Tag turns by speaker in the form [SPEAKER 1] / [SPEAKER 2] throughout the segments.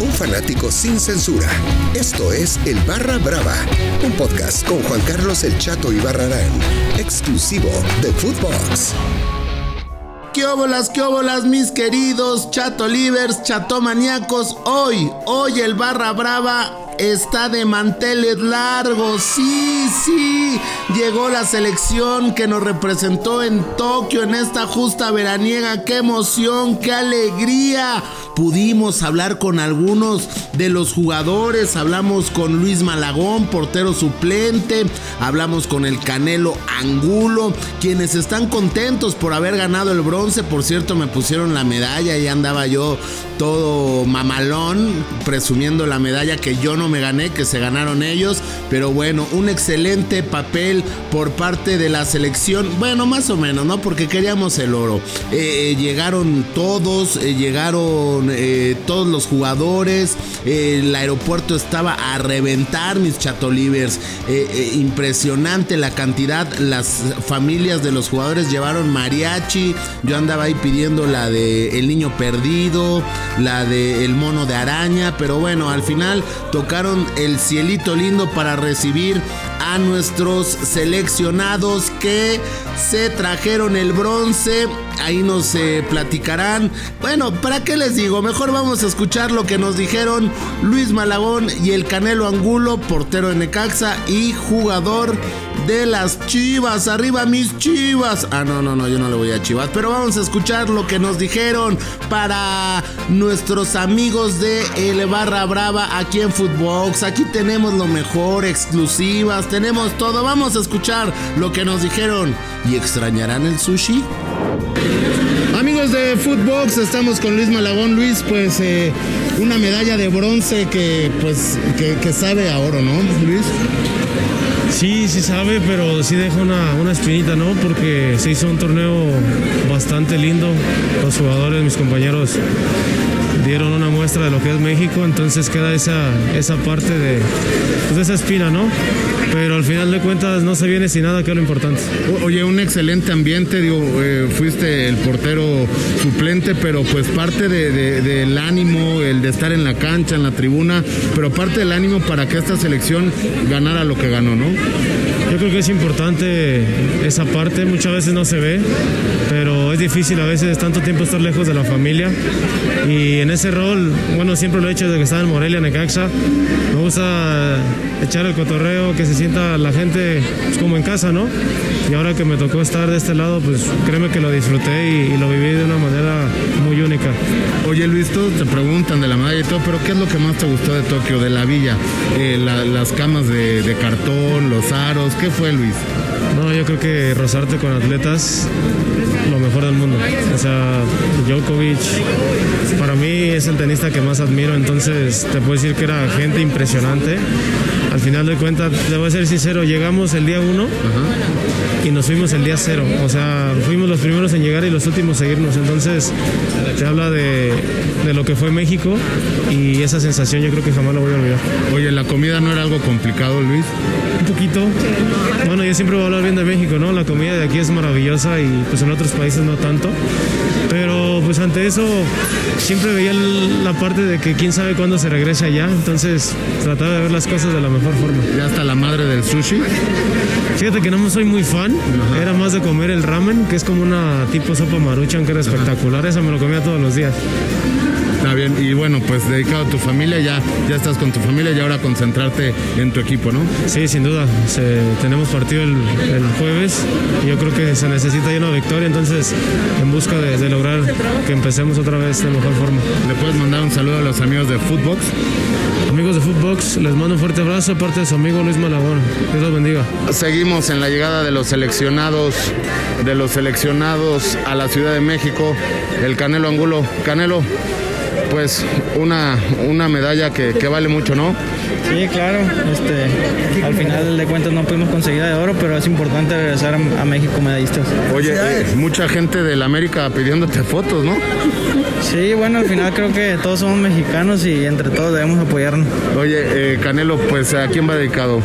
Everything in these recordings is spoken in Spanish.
[SPEAKER 1] un fanático sin censura. Esto es El Barra Brava, un podcast con Juan Carlos El Chato y Barrarán, exclusivo de Footbox.
[SPEAKER 2] ¿Qué óbolas, qué óbolas, mis queridos chato livers, chatomaniacos? Hoy, hoy el Barra Brava está de manteles largos. Sí, sí. Llegó la selección que nos representó en Tokio en esta justa veraniega. Qué emoción, qué alegría. Pudimos hablar con algunos de los jugadores. Hablamos con Luis Malagón, portero suplente. Hablamos con el Canelo Angulo, quienes están contentos por haber ganado el bronce. Por cierto, me pusieron la medalla y andaba yo todo mamalón, presumiendo la medalla que yo no me gané, que se ganaron ellos. Pero bueno, un excelente papel por parte de la selección. Bueno, más o menos, ¿no? Porque queríamos el oro. Eh, eh, llegaron todos, eh, llegaron todos los jugadores. el aeropuerto estaba a reventar, mis chatolivers. impresionante la cantidad. Las familias de los jugadores llevaron mariachi. Yo andaba ahí pidiendo la de El Niño Perdido, la de El Mono de Araña. Pero bueno, al final tocaron el cielito lindo para recibir a nuestros seleccionados que se trajeron el bronce. Ahí nos eh, platicarán. Bueno, ¿para qué les digo? Mejor vamos a escuchar lo que nos dijeron Luis Malagón y el Canelo Angulo, portero de Necaxa y jugador de las Chivas. Arriba mis Chivas. Ah, no, no, no, yo no le voy a Chivas. Pero vamos a escuchar lo que nos dijeron para nuestros amigos de El Barra Brava aquí en Footbox. Aquí tenemos lo mejor, exclusivas, tenemos todo. Vamos a escuchar lo que nos dijeron. ¿Y extrañarán el sushi? Amigos de Footbox, estamos con Luis Malagón. Luis, pues eh, una medalla de bronce que pues que, que sabe a oro, ¿no, Luis?
[SPEAKER 3] Sí, sí sabe, pero sí deja una, una espinita, ¿no? Porque se hizo un torneo bastante lindo. Los jugadores, mis compañeros, dieron una muestra de lo que es México, entonces queda esa, esa parte de, pues, esa espina, ¿no? Pero al final de cuentas no se viene sin nada, que es lo importante.
[SPEAKER 2] Oye, un excelente ambiente, digo, eh, fuiste el portero suplente, pero pues parte del ánimo, el de estar en la cancha, en la tribuna, pero parte del ánimo para que esta selección ganara lo que ganó, ¿no?
[SPEAKER 3] Yo creo que es importante esa parte, muchas veces no se ve, pero es difícil a veces tanto tiempo estar lejos de la familia y en ese rol, bueno, siempre lo he hecho desde que estaba en Morelia, Necaxa, me gusta echar el cotorreo, que se sienta la gente pues, como en casa, ¿no? Y ahora que me tocó estar de este lado, pues créeme que lo disfruté y, lo viví de una manera muy única.
[SPEAKER 2] Oye Luis, todos te preguntan de la medalla y todo, pero ¿qué es lo que más te gustó de Tokio, de la villa? Eh, las camas de cartón, los aros, ¿qué fue Luis?
[SPEAKER 3] No, yo creo que rozarte con atletas, lo mejor del mundo. O sea, Djokovic, para mí es el tenista que más admiro, entonces te puedo decir que era gente impresionante. Al final de cuentas, debo ser sincero, llegamos el día uno y nos fuimos el día cero. O sea, fuimos los primeros en llegar y los últimos en irnos. Entonces, te habla de, de lo que fue México y esa sensación yo creo que jamás lo voy a olvidar.
[SPEAKER 2] Oye, ¿la comida no era algo complicado, Luis?
[SPEAKER 3] Un poquito. Bueno, yo siempre voy a hablar bien de México, ¿no? La comida de aquí es maravillosa y pues en otros países no tanto. Pero pues ante eso siempre veía la parte de que quién sabe cuándo se regresa allá. Entonces trataba de ver las cosas de la mejor forma.
[SPEAKER 2] ¿Ya hasta la madre del sushi?
[SPEAKER 3] Fíjate que no soy muy fan. Era más de comer el ramen, que es como una tipo sopa maruchan que era espectacular. Esa me lo comía todos los días.
[SPEAKER 2] Está bien, y bueno, pues dedicado a tu familia, ya, ya estás con tu familia y ahora concentrarte en tu equipo, ¿no?
[SPEAKER 3] Sí, sin duda. tenemos partido el, jueves y yo creo que se necesita ya una victoria, entonces en busca de, lograr que empecemos otra vez de mejor forma.
[SPEAKER 2] ¿Le puedes mandar un saludo a los amigos de Footbox?
[SPEAKER 3] Amigos de Footbox, les mando un fuerte abrazo de parte de su amigo Luis Malagón. Dios los bendiga.
[SPEAKER 2] Seguimos en la llegada de los seleccionados, de los seleccionados a la Ciudad de México, el Canelo Angulo. Canelo, pues una, una medalla que, vale mucho, ¿no?
[SPEAKER 4] Sí, claro. Este, al final de cuentas no pudimos conseguir de oro, pero es importante regresar a, México medallistas.
[SPEAKER 2] Oye, eh, mucha gente de la América pidiéndote fotos, ¿no?
[SPEAKER 4] Sí, bueno, al final creo que todos somos mexicanos y entre todos debemos apoyarnos.
[SPEAKER 2] Oye, eh, Canelo, pues ¿a quién va dedicado?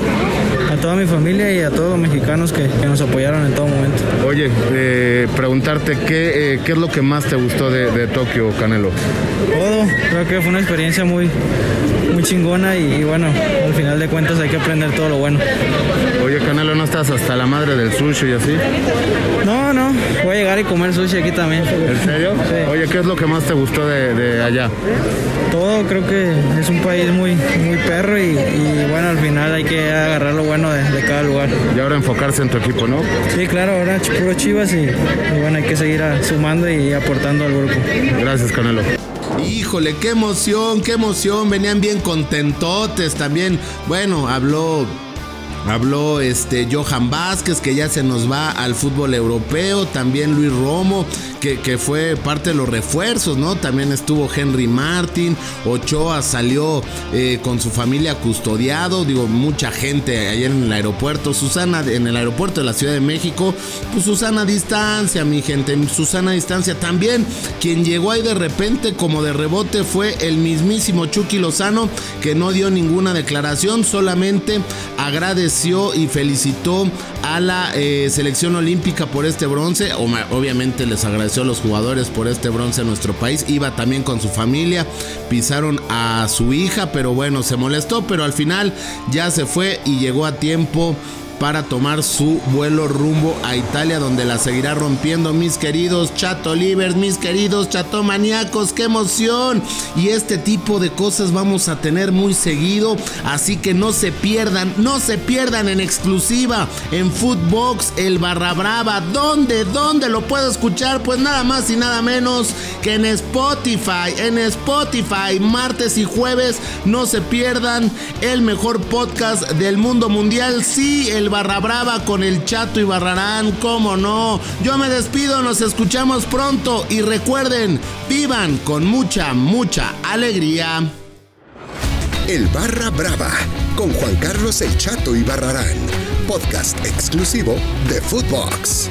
[SPEAKER 4] Toda mi familia y a todos los mexicanos que, nos apoyaron en todo momento.
[SPEAKER 2] Oye, eh, preguntarte, ¿qué, ¿qué es lo que más te gustó de, de Tokio, Canelo?
[SPEAKER 4] Todo, creo que fue una experiencia muy, muy chingona y, bueno, al final de cuentas hay que aprender todo lo bueno.
[SPEAKER 2] Oye, Canelo, ¿no estás hasta la madre del sushi y así?
[SPEAKER 4] No, no, voy a llegar y comer sushi aquí también.
[SPEAKER 2] ¿En serio? Sí. Oye, ¿qué es lo que más te gustó de, allá?
[SPEAKER 4] Todo, creo que es un país muy, muy perro y, bueno, al final hay que agarrar lo bueno de, cada lugar.
[SPEAKER 2] Y ahora enfocarse en tu equipo, ¿no?
[SPEAKER 4] Sí, claro, ahora puro chivas y, bueno, hay que seguir sumando y aportando al grupo.
[SPEAKER 2] Gracias, Canelo.
[SPEAKER 5] Híjole, qué emoción, qué emoción. Venían bien contentotes también. Bueno, habló Habló este Johan Vázquez que ya se nos va al fútbol europeo, también Luis Romo que, fue parte de los refuerzos, ¿no? También estuvo Henry Martin, Ochoa salió eh, con su familia custodiado, digo, mucha gente ayer en el aeropuerto, Susana en el aeropuerto de la Ciudad de México, pues Susana distancia, mi gente, Susana distancia también, quien llegó ahí de repente como de rebote fue el mismísimo Chucky Lozano, que no dio ninguna declaración, solamente agradeció y felicitó a la eh, selección olímpica por este bronce, obviamente les agradeció a los jugadores por este bronce en nuestro país. Iba también con su familia, pisaron a su hija, pero bueno, se molestó, pero al final ya se fue y llegó a tiempo para tomar su vuelo rumbo a Italia, donde la seguirá rompiendo, mis queridos chato livers, mis queridos chato maníacos, qué emoción. Y este tipo de cosas vamos a tener muy seguido, así que no se pierdan, no se pierdan en exclusiva en Footbox, el Barra Brava. ¿Dónde? ¿Dónde lo puedo escuchar? Pues nada más y nada menos que en Spotify, en Spotify, martes y jueves, no se pierdan el mejor podcast del mundo mundial. Sí, el Barra Brava con el Chato y Barrarán, cómo no. Yo me despido, nos escuchamos pronto y recuerden, vivan con mucha, mucha alegría.
[SPEAKER 1] El Barra Brava con Juan Carlos el Chato y Barrarán, podcast exclusivo de Footbox.